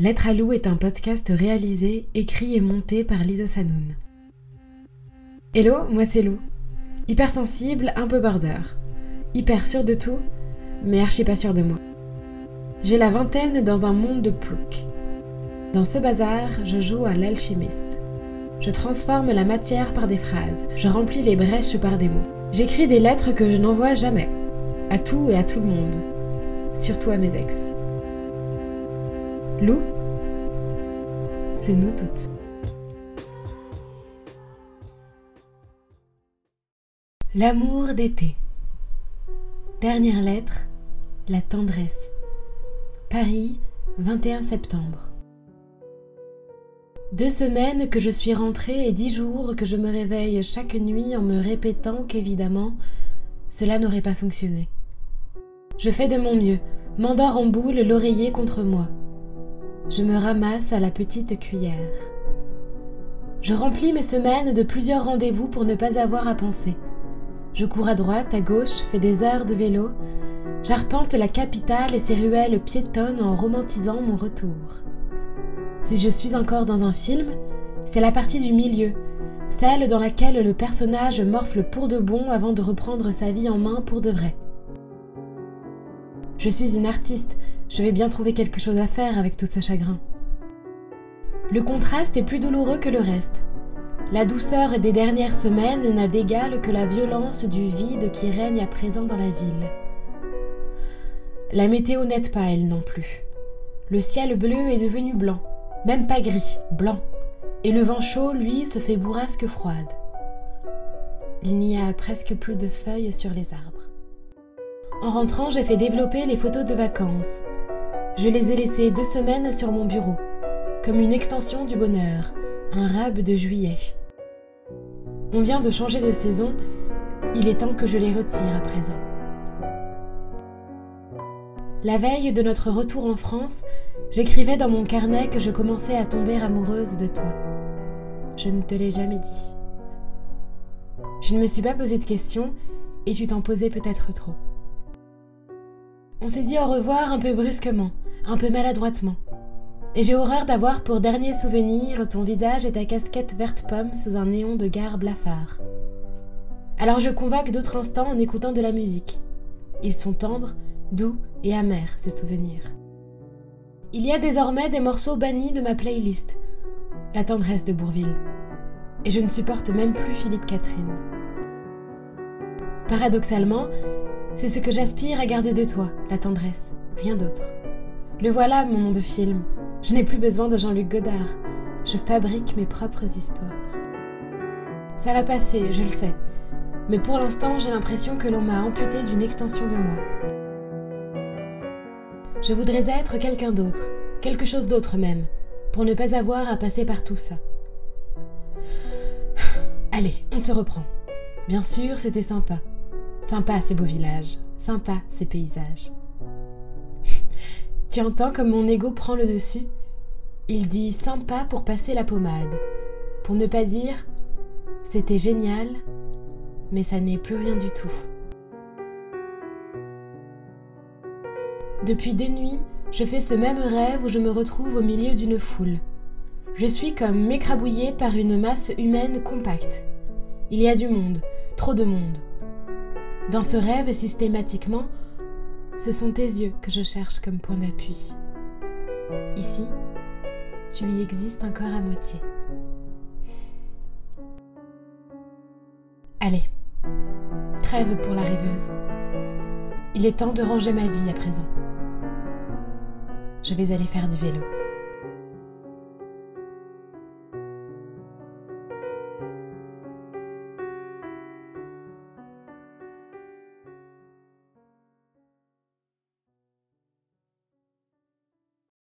Lettre à Lou est un podcast réalisé, écrit et monté par Lisa Sanoun. Hello, moi c'est Lou. Hypersensible, un peu border. Hyper sûr de tout, mais archi pas sûr de moi. J'ai la vingtaine dans un monde de plouc. Dans ce bazar, je joue à l'alchimiste. Je transforme la matière par des phrases, je remplis les brèches par des mots. J'écris des lettres que je n'envoie jamais, à tout et à tout le monde, surtout à mes ex. Lou, c'est nous toutes. L'amour d'été. Dernière lettre, la tendresse. Paris, 21 septembre. Deux semaines que je suis rentrée et dix jours que je me réveille chaque nuit en me répétant qu'évidemment, cela n'aurait pas fonctionné. Je fais de mon mieux, m'endors en boule, l'oreiller contre moi. Je me ramasse à la petite cuillère. Je remplis mes semaines de plusieurs rendez-vous pour ne pas avoir à penser. Je cours à droite, à gauche, fais des heures de vélo. J'arpente la capitale et ses ruelles piétonnes en romantisant mon retour. Si je suis encore dans un film, c'est la partie du milieu, celle dans laquelle le personnage morfle pour de bon avant de reprendre sa vie en main pour de vrai. Je suis une artiste, je vais bien trouver quelque chose à faire avec tout ce chagrin. Le contraste est plus douloureux que le reste. La douceur des dernières semaines n'a d'égal que la violence du vide qui règne à présent dans la ville. La météo n'aide pas, elle non plus. Le ciel bleu est devenu blanc. Même pas gris, blanc. Et le vent chaud, lui, se fait bourrasque froide. Il n'y a presque plus de feuilles sur les arbres. En rentrant, j'ai fait développer les photos de vacances. Je les ai laissées deux semaines sur mon bureau, comme une extension du bonheur, un rab de juillet. On vient de changer de saison, il est temps que je les retire à présent. La veille de notre retour en France, j'écrivais dans mon carnet que je commençais à tomber amoureuse de toi. Je ne te l'ai jamais dit. Je ne me suis pas posé de questions et tu t'en posais peut-être trop. On s'est dit au revoir un peu brusquement, un peu maladroitement. Et j'ai horreur d'avoir pour dernier souvenir ton visage et ta casquette verte pomme sous un néon de gare blafard. Alors je convoque d'autres instants en écoutant de la musique. Ils sont tendres, doux et amers, ces souvenirs. Il y a désormais des morceaux bannis de ma playlist, la tendresse de Bourville. Et je ne supporte même plus Philippe Catherine. Paradoxalement, c'est ce que j'aspire à garder de toi, la tendresse, rien d'autre. Le voilà, mon nom de film. Je n'ai plus besoin de Jean-Luc Godard. Je fabrique mes propres histoires. Ça va passer, je le sais. Mais pour l'instant, j'ai l'impression que l'on m'a amputé d'une extension de moi. Je voudrais être quelqu'un d'autre, quelque chose d'autre même, pour ne pas avoir à passer par tout ça. Allez, on se reprend. Bien sûr, c'était sympa. Sympa ces beaux villages, sympa ces paysages. Tu entends comme mon ego prend le dessus Il dit sympa pour passer la pommade, pour ne pas dire c'était génial, mais ça n'est plus rien du tout. Depuis deux nuits, je fais ce même rêve où je me retrouve au milieu d'une foule. Je suis comme m'écrabouillée par une masse humaine compacte. Il y a du monde, trop de monde. Dans ce rêve, systématiquement, ce sont tes yeux que je cherche comme point d'appui. Ici, tu y existes encore à moitié. Allez, trêve pour la rêveuse. Il est temps de ranger ma vie à présent. Je vais aller faire du vélo.